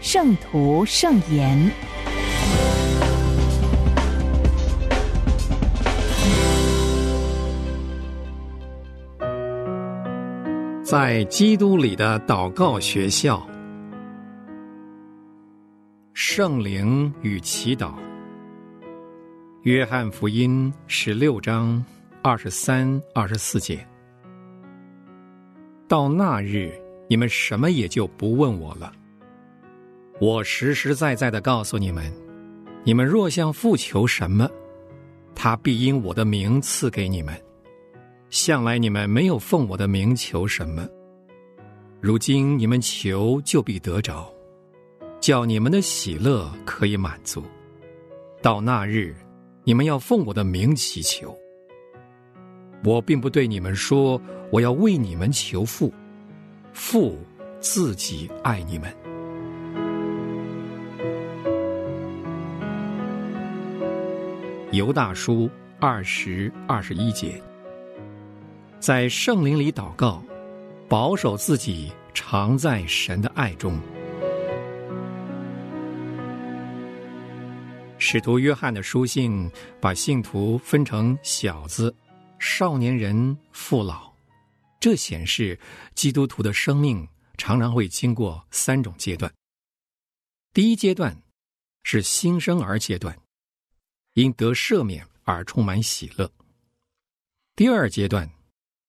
圣徒圣言》。在基督里的祷告学校，圣灵与祈祷。约翰福音十六章二十三、二十四节。到那日。你们什么也就不问我了。我实实在在的告诉你们：你们若向父求什么，他必因我的名赐给你们。向来你们没有奉我的名求什么，如今你们求就必得着，叫你们的喜乐可以满足。到那日，你们要奉我的名祈求。我并不对你们说，我要为你们求父。父自己爱你们。犹大书二十二十一节，在圣灵里祷告，保守自己常在神的爱中。使徒约翰的书信把信徒分成小子、少年人、父老。这显示基督徒的生命常常会经过三种阶段。第一阶段是新生儿阶段，因得赦免而充满喜乐；第二阶段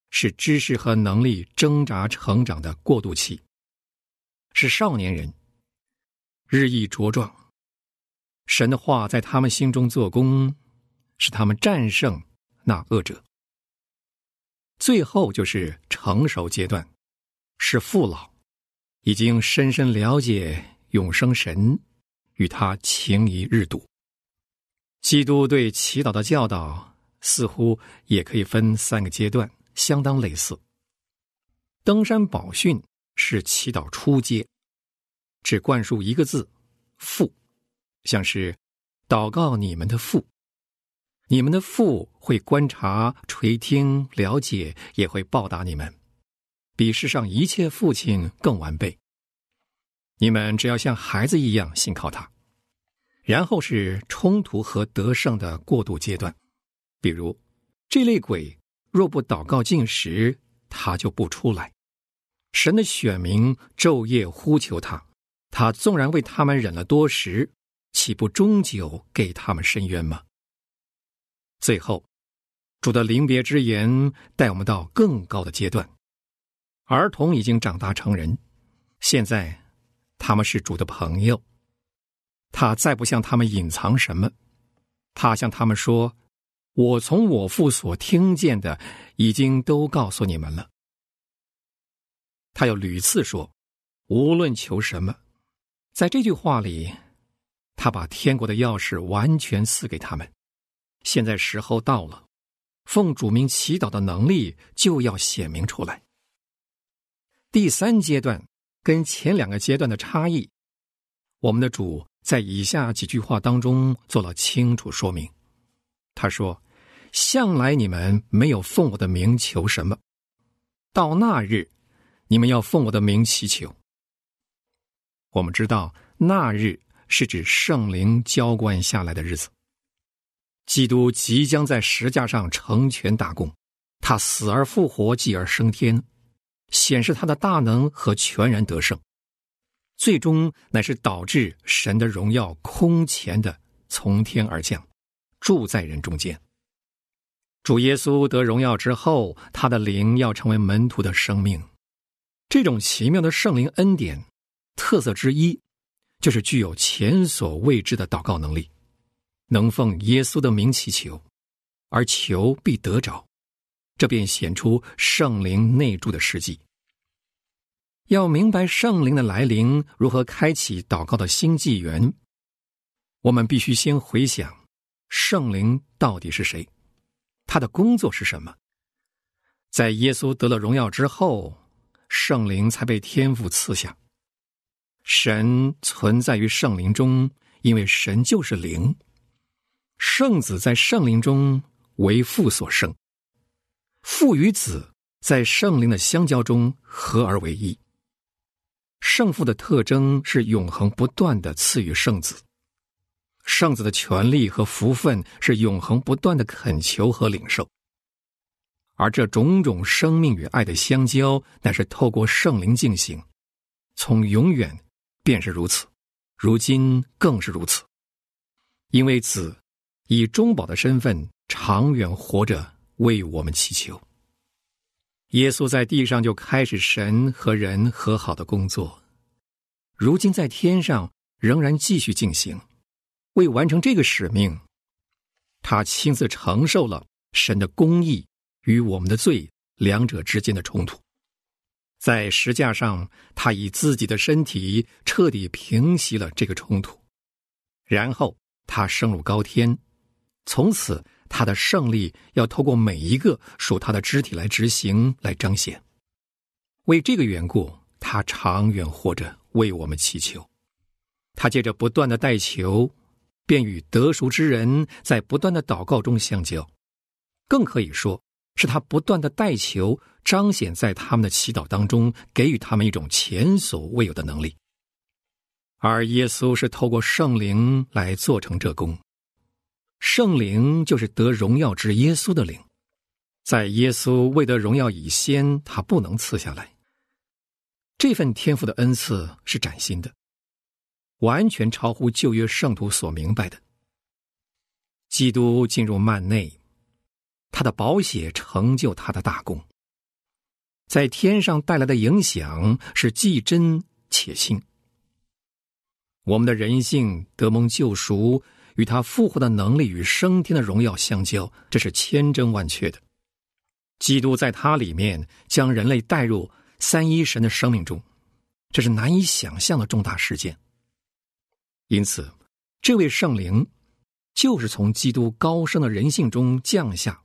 是知识和能力挣扎成长的过渡期，是少年人日益茁壮，神的话在他们心中做工，使他们战胜那恶者。最后就是成熟阶段，是父老，已经深深了解永生神，与他情谊日笃。基督对祈祷的教导似乎也可以分三个阶段，相当类似。登山宝训是祈祷初阶，只灌输一个字“父”，像是祷告你们的父。你们的父会观察、垂听、了解，也会报答你们，比世上一切父亲更完备。你们只要像孩子一样信靠他。然后是冲突和得胜的过渡阶段，比如这类鬼若不祷告进食，他就不出来。神的选民昼夜呼求他，他纵然为他们忍了多时，岂不终究给他们伸冤吗？最后，主的临别之言带我们到更高的阶段。儿童已经长大成人，现在他们是主的朋友。他再不向他们隐藏什么，他向他们说：“我从我父所听见的，已经都告诉你们了。”他又屡次说：“无论求什么，在这句话里，他把天国的钥匙完全赐给他们。”现在时候到了，奉主名祈祷的能力就要显明出来。第三阶段跟前两个阶段的差异，我们的主在以下几句话当中做了清楚说明。他说：“向来你们没有奉我的名求什么，到那日，你们要奉我的名祈求。”我们知道，那日是指圣灵浇灌下来的日子。基督即将在石架上成全大功，他死而复活，继而升天，显示他的大能和全然得胜，最终乃是导致神的荣耀空前的从天而降，住在人中间。主耶稣得荣耀之后，他的灵要成为门徒的生命。这种奇妙的圣灵恩典，特色之一，就是具有前所未知的祷告能力。能奉耶稣的名祈求，而求必得着，这便显出圣灵内住的实际。要明白圣灵的来临如何开启祷告的新纪元，我们必须先回想圣灵到底是谁，他的工作是什么。在耶稣得了荣耀之后，圣灵才被天父赐下。神存在于圣灵中，因为神就是灵。圣子在圣灵中为父所生，父与子在圣灵的相交中合而为一。圣父的特征是永恒不断的赐予圣子，圣子的权利和福分是永恒不断的恳求和领受。而这种种生命与爱的相交，乃是透过圣灵进行，从永远便是如此，如今更是如此。因为子以中保的身份长远活着，为我们祈求。耶稣在地上就开始神和人和好的工作，如今在天上仍然继续进行。为完成这个使命，他亲自承受了神的公义。与我们的罪两者之间的冲突，在石架上，他以自己的身体彻底平息了这个冲突，然后他升入高天，从此他的胜利要透过每一个属他的肢体来执行来彰显。为这个缘故，他长远活着为我们祈求，他借着不断的代求，便与得赎之人在不断的祷告中相交，更可以说。是他不断的代求，彰显在他们的祈祷当中，给予他们一种前所未有的能力。而耶稣是透过圣灵来做成这功，圣灵就是得荣耀之耶稣的灵，在耶稣未得荣耀以先，他不能赐下来。这份天赋的恩赐是崭新的，完全超乎旧约圣徒所明白的。基督进入幔内。他的宝血成就他的大功，在天上带来的影响是既真且新。我们的人性得蒙救赎，与他复活的能力与升天的荣耀相交，这是千真万确的。基督在他里面将人类带入三一神的生命中，这是难以想象的重大事件。因此，这位圣灵就是从基督高升的人性中降下。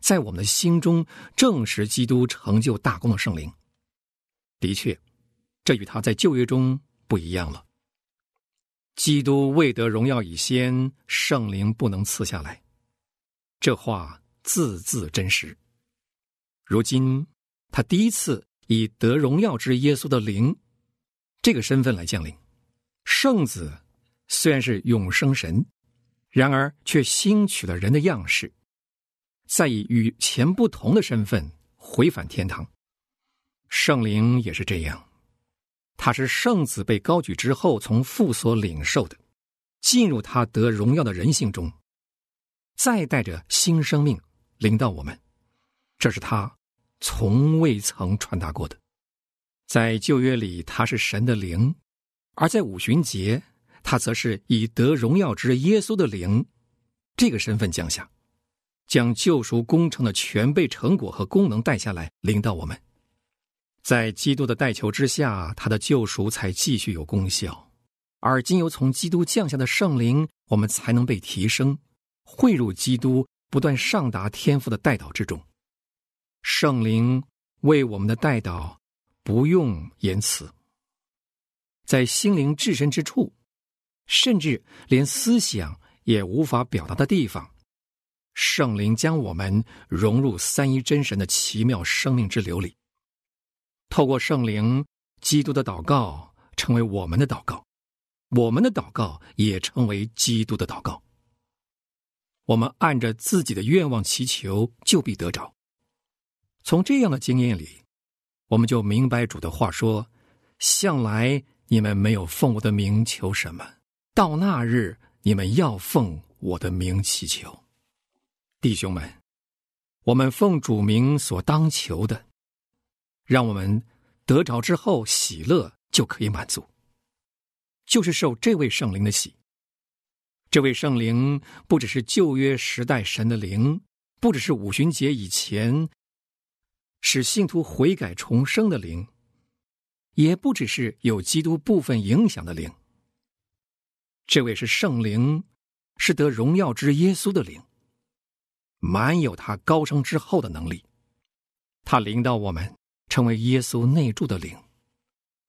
在我们的心中证实基督成就大功的圣灵，的确，这与他在旧约中不一样了。基督未得荣耀以先，圣灵不能赐下来，这话字字真实。如今他第一次以得荣耀之耶稣的灵这个身份来降临，圣子虽然是永生神，然而却新取了人的样式。再以与前不同的身份回返天堂，圣灵也是这样，他是圣子被高举之后从父所领受的，进入他得荣耀的人性中，再带着新生命领到我们，这是他从未曾传达过的。在旧约里，他是神的灵；而在五旬节，他则是以得荣耀之耶稣的灵这个身份降下。将救赎工程的全备成果和功能带下来，领到我们。在基督的代求之下，他的救赎才继续有功效。而今由从基督降下的圣灵，我们才能被提升，汇入基督，不断上达天赋的代祷之中。圣灵为我们的代祷不用言辞，在心灵至深之处，甚至连思想也无法表达的地方。圣灵将我们融入三一真神的奇妙生命之流里。透过圣灵，基督的祷告成为我们的祷告，我们的祷告也成为基督的祷告。我们按着自己的愿望祈求，就必得着。从这样的经验里，我们就明白主的话说：“向来你们没有奉我的名求什么，到那日你们要奉我的名祈求。”弟兄们，我们奉主名所当求的，让我们得着之后喜乐就可以满足，就是受这位圣灵的喜。这位圣灵不只是旧约时代神的灵，不只是五旬节以前使信徒悔改重生的灵，也不只是有基督部分影响的灵。这位是圣灵，是得荣耀之耶稣的灵，满有他高升之后的能力。他领导我们成为耶稣内住的灵，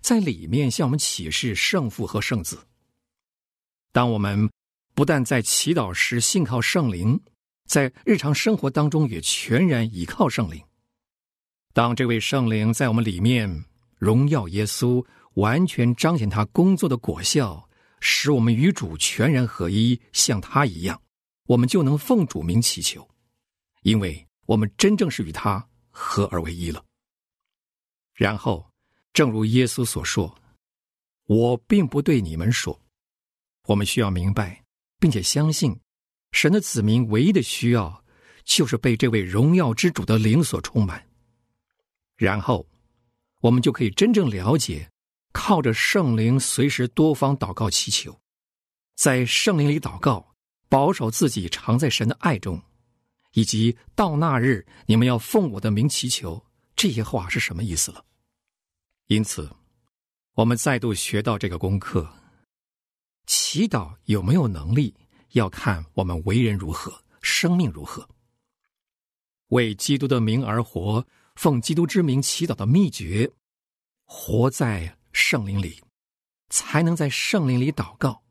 在里面向我们启示圣父和圣子。当我们不但在祈祷时信靠圣灵，在日常生活当中也全然倚靠圣灵。当这位圣灵在我们里面荣耀耶稣，完全彰显他工作的果效，使我们与主全然合一，像他一样，我们就能奉主名祈求，因为我们真正是与他合而为一了。然后，正如耶稣所说：“我并不对你们说。”我们需要明白，并且相信，神的子民唯一的需要，就是被这位荣耀之主的灵所充满。然后，我们就可以真正了解，靠着圣灵随时多方祷告祈求，在圣灵里祷告，保守自己常在神的爱中，以及到那日你们要奉我的名祈求，这些话是什么意思了？因此，我们再度学到这个功课。祈祷有没有能力，要看我们为人如何，生命如何。为基督的名而活，奉基督之名祈祷的秘诀，活在圣灵里，才能在圣灵里祷告。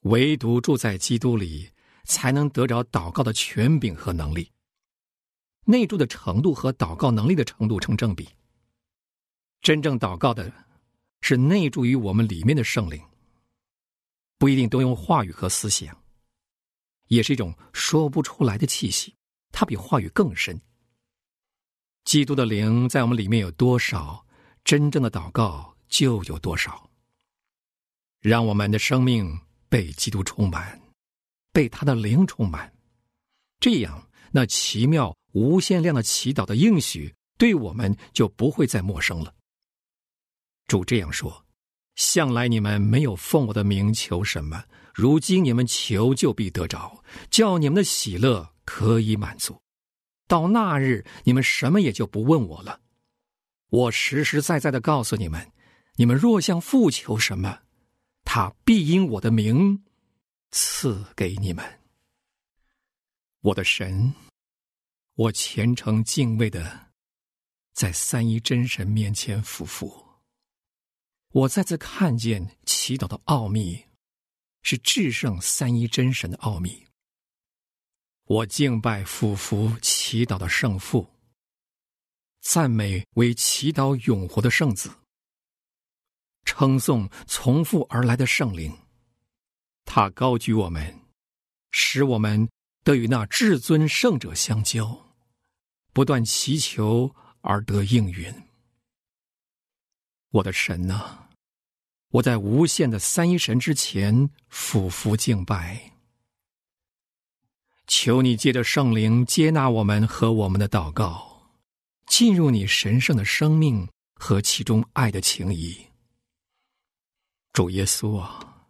唯独住在基督里，才能得着祷告的权柄和能力。内住的程度和祷告能力的程度成正比。真正祷告的，是内住于我们里面的圣灵。不一定都用话语和思想，也是一种说不出来的气息。它比话语更深。基督的灵在我们里面有多少，真正的祷告就有多少。让我们的生命被基督充满，被他的灵充满，这样那奇妙无限量的祈祷的应许，对我们就不会再陌生了。主这样说。向来你们没有奉我的名求什么，如今你们求就必得着，叫你们的喜乐可以满足。到那日，你们什么也就不问我了。我实实在在的告诉你们：你们若向父求什么，他必因我的名赐给你们。我的神，我虔诚敬畏的，在三一真神面前俯伏。我再次看见祈祷的奥秘，是至圣三一真神的奥秘。我敬拜俯伏祈祷的圣父，赞美为祈祷永活的圣子，称颂从父而来的圣灵。他高举我们，使我们得与那至尊圣者相交，不断祈求而得应允。我的神呐，我在无限的三一神之前俯伏敬拜，求你借着圣灵接纳我们和我们的祷告，进入你神圣的生命和其中爱的情谊。主耶稣啊，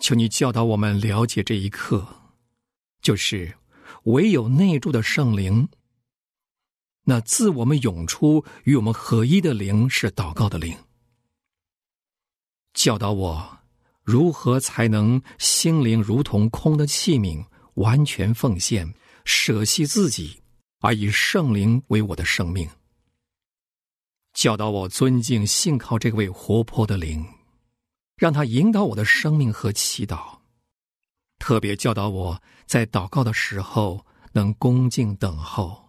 求你教导我们了解这一刻，就是唯有内住的圣灵。那自我们涌出与我们合一的灵是祷告的灵，教导我如何才能心灵如同空的器皿，完全奉献，舍弃自己，而以圣灵为我的生命。教导我尊敬信靠这位活泼的灵，让他引导我的生命和祈祷。特别教导我在祷告的时候能恭敬等候。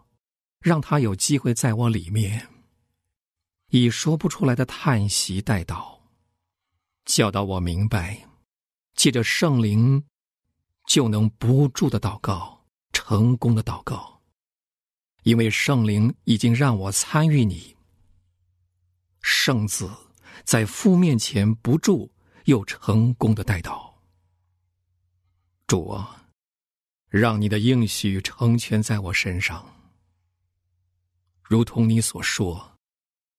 让他有机会在我里面，以说不出来的叹息带祷，教导我明白，借着圣灵，就能不住的祷告，成功的祷告，因为圣灵已经让我参与你。圣子在父面前不住，又成功的带祷。主啊，让你的应许成全在我身上。如同你所说，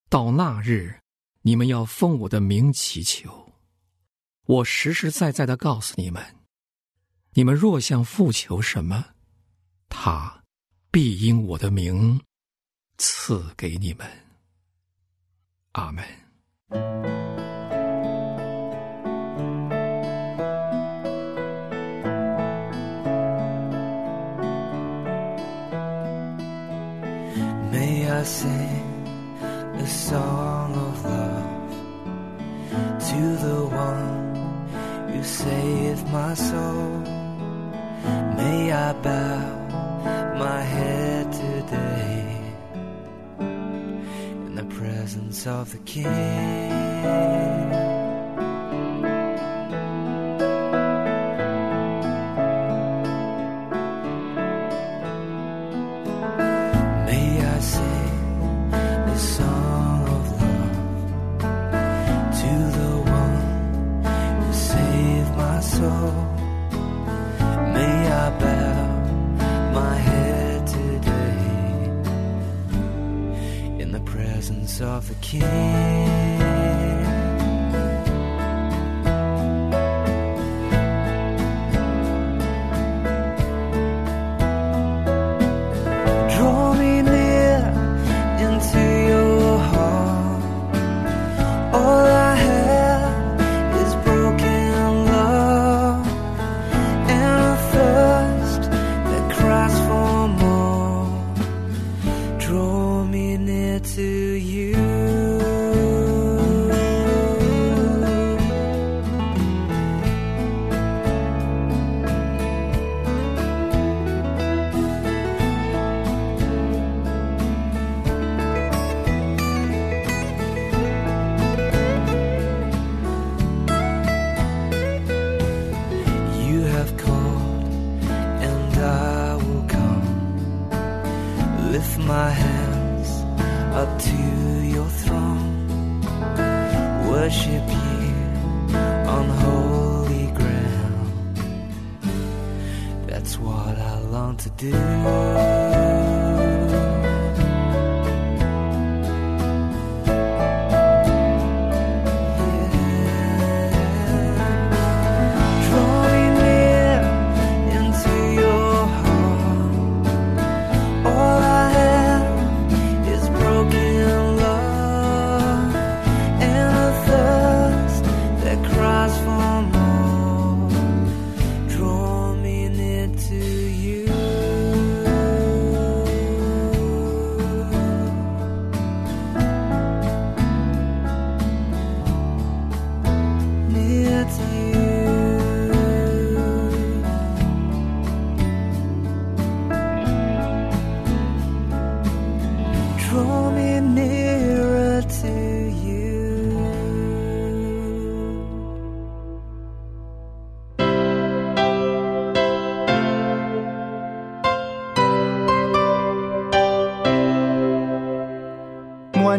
到那日，你们要奉我的名祈求。我实实在在的告诉你们：你们若向父求什么，他必因我的名赐给你们。阿门。I sing a song of love to the one who saved my soul? May I bow my head today in the presence of the King?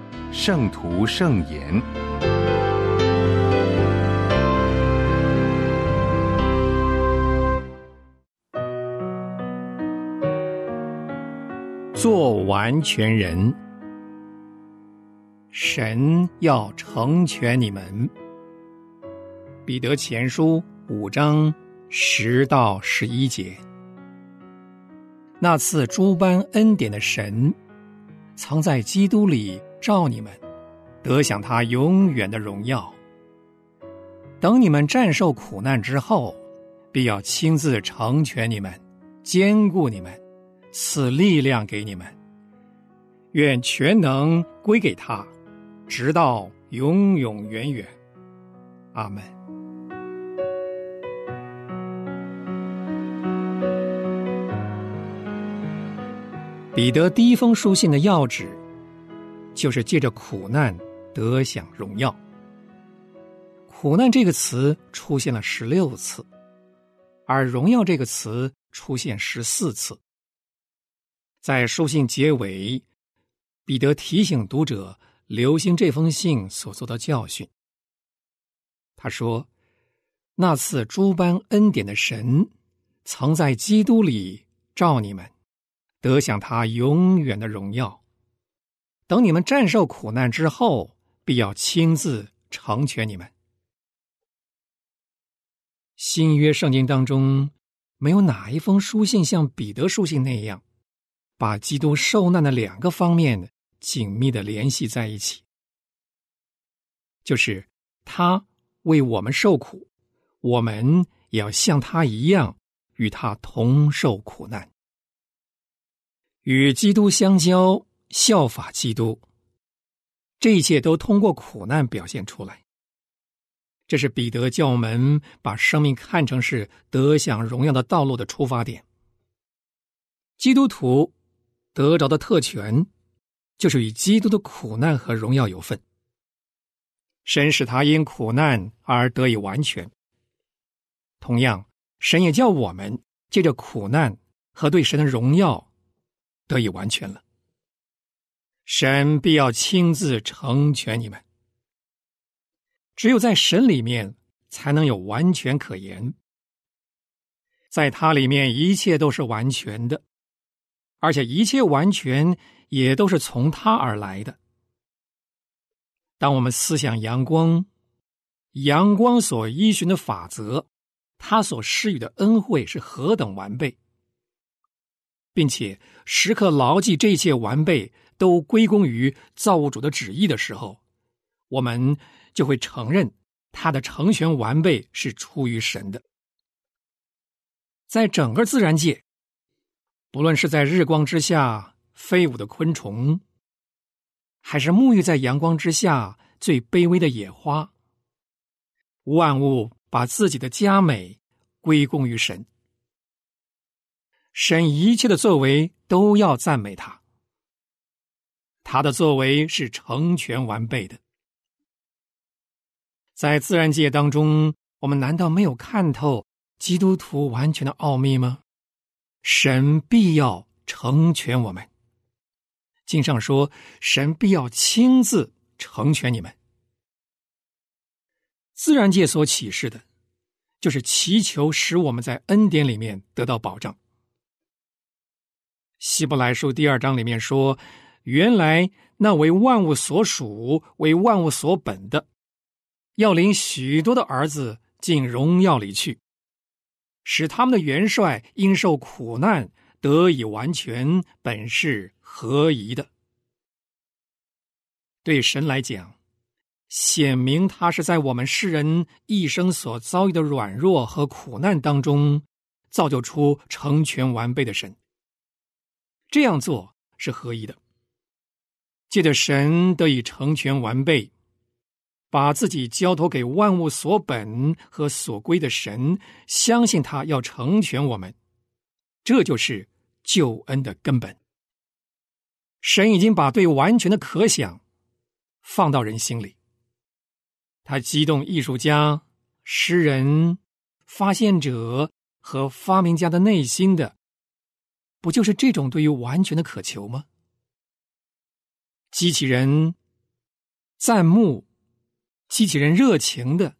《圣徒圣言》。做完全人，神要成全你们。彼得前书五章十到十一节，那次诸般恩典的神，藏在基督里照你们，得享他永远的荣耀。等你们战胜苦难之后，必要亲自成全你们，兼顾你们。赐力量给你们，愿全能归给他，直到永永远远。阿门。彼得第一封书信的要旨，就是借着苦难得享荣耀。苦难这个词出现了十六次，而荣耀这个词出现十四次。在书信结尾，彼得提醒读者留心这封信所做的教训。他说：“那次诸般恩典的神，曾在基督里召你们，得享他永远的荣耀。等你们战胜苦难之后，必要亲自成全你们。”新约圣经当中，没有哪一封书信像彼得书信那样，把基督受难的两个方面紧密的联系在一起，就是他为我们受苦，我们也要像他一样与他同受苦难，与基督相交，效法基督。这一切都通过苦难表现出来。这是彼得教门把生命看成是得享荣耀的道路的出发点。基督徒得着的特权，就是与基督的苦难和荣耀有份。神使他因苦难而得以完全。同样，神也叫我们借着苦难和对神的荣耀得以完全了。神必要亲自成全你们。只有在神里面，才能有完全可言。在他里面，一切都是完全的，而且一切完全也都是从他而来的。当我们思想阳光，阳光所依循的法则，他所施予的恩惠是何等完备，并且时刻牢记这一切完备都归功于造物主的旨意的时候，我们。就会承认他的成全完备是出于神的。在整个自然界，不论是在日光之下飞舞的昆虫，还是沐浴在阳光之下最卑微的野花，万物把自己的佳美归功于神。神一切的作为都要赞美他，他的作为是成全完备的。在自然界当中，我们难道没有看透基督徒完全的奥秘吗？神必要成全我们。经上说，神必要亲自成全你们。自然界所启示的，就是祈求使我们在恩典里面得到保障。希伯来书第二章里面说，原来那为万物所属、为万物所本的。要领许多的儿子进荣耀里去，使他们的元帅因受苦难得以完全，本是合宜的。对神来讲，显明他是在我们世人一生所遭遇的软弱和苦难当中，造就出成全完备的神。这样做是合宜的，借着神得以成全完备。把自己交托给万物所本和所归的神，相信他要成全我们，这就是救恩的根本。神已经把对完全的可想放到人心里，他激动艺术家、诗人、发现者和发明家的内心的，不就是这种对于完全的渴求吗？机器人赞慕。机器人热情的，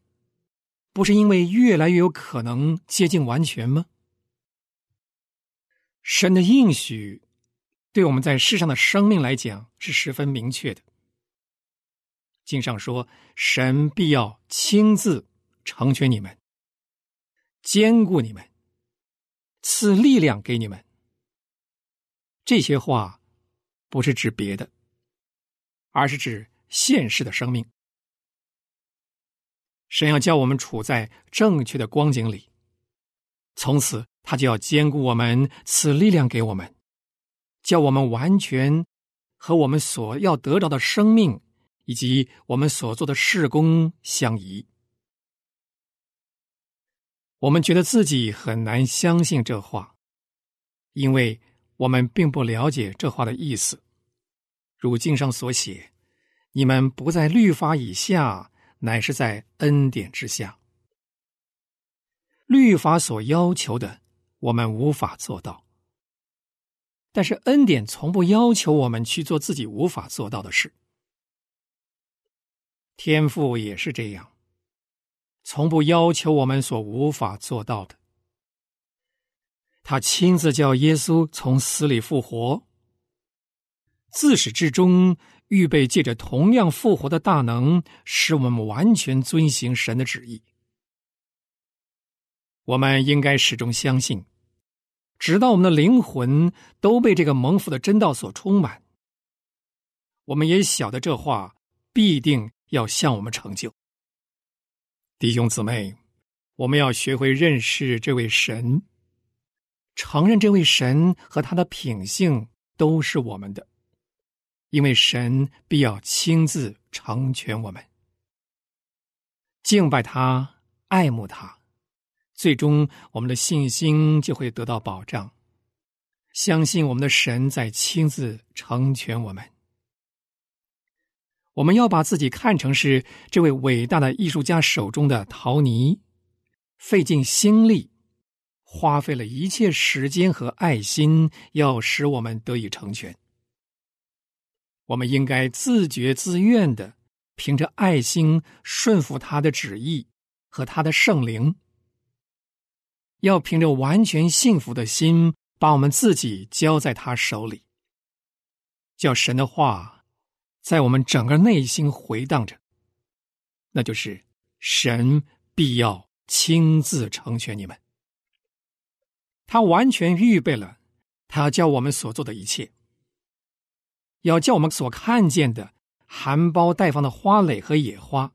不是因为越来越有可能接近完全吗？神的应许，对我们在世上的生命来讲是十分明确的。经上说，神必要亲自成全你们，兼顾你们，赐力量给你们。这些话不是指别的，而是指现实的生命。神要叫我们处在正确的光景里，从此他就要兼顾我们，赐力量给我们，叫我们完全和我们所要得到的生命以及我们所做的事工相宜。我们觉得自己很难相信这话，因为我们并不了解这话的意思。如经上所写：“你们不在律法以下。”乃是在恩典之下，律法所要求的，我们无法做到；但是恩典从不要求我们去做自己无法做到的事。天赋也是这样，从不要求我们所无法做到的。他亲自叫耶稣从死里复活，自始至终预备借着同样复活的大能，使我们完全遵行神的旨意。我们应该始终相信，直到我们的灵魂都被这个蒙福的真道所充满。我们也晓得这话必定要向我们成就。弟兄姊妹，我们要学会认识这位神，承认这位神和他的品性都是我们的，因为神必要亲自成全我们。敬拜他，爱慕他，最终我们的信心就会得到保障。相信我们的神在亲自成全我们。我们要把自己看成是这位伟大的艺术家手中的陶泥，费尽心力，花费了一切时间和爱心，要使我们得以成全。我们应该自觉自愿的，凭着爱心顺服他的旨意和他的圣灵，要凭着完全幸福的心，把我们自己交在他手里，叫神的话。在我们整个内心回荡着，那就是神必要亲自成全你们。他完全预备了，他要教我们所做的一切，要叫我们所看见的含苞待放的花蕾和野花，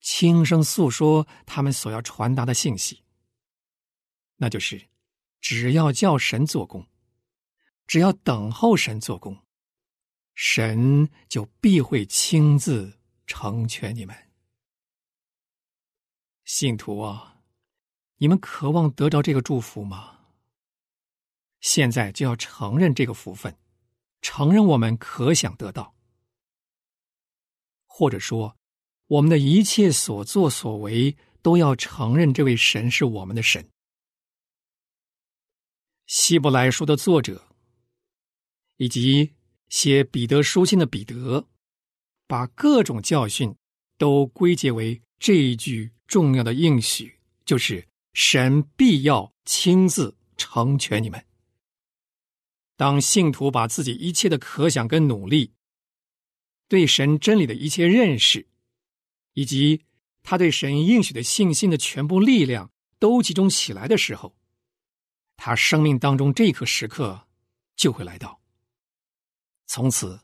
轻声诉说他们所要传达的信息。那就是，只要叫神做工，只要等候神做工。神就必会亲自成全你们，信徒啊，你们渴望得着这个祝福吗？现在就要承认这个福分，承认我们可想得到，或者说，我们的一切所作所为都要承认这位神是我们的神。希伯来书的作者以及。写彼得书信的彼得，把各种教训都归结为这一句重要的应许，就是神必要亲自成全你们。当信徒把自己一切的可想跟努力，对神真理的一切认识，以及他对神应许的信心的全部力量都集中起来的时候，他生命当中这一刻时刻就会来到。从此，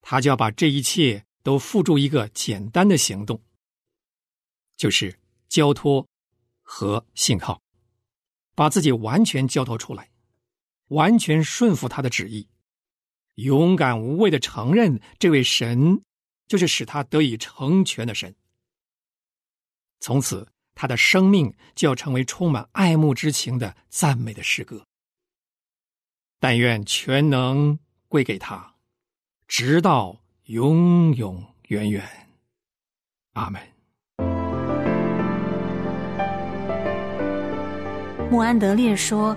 他就要把这一切都付诸一个简单的行动，就是交托和信靠，把自己完全交托出来，完全顺服他的旨意，勇敢无畏的承认这位神就是使他得以成全的神。从此，他的生命就要成为充满爱慕之情的赞美的诗歌。但愿全能归给他。直到永永远远，阿门。穆安德烈说：“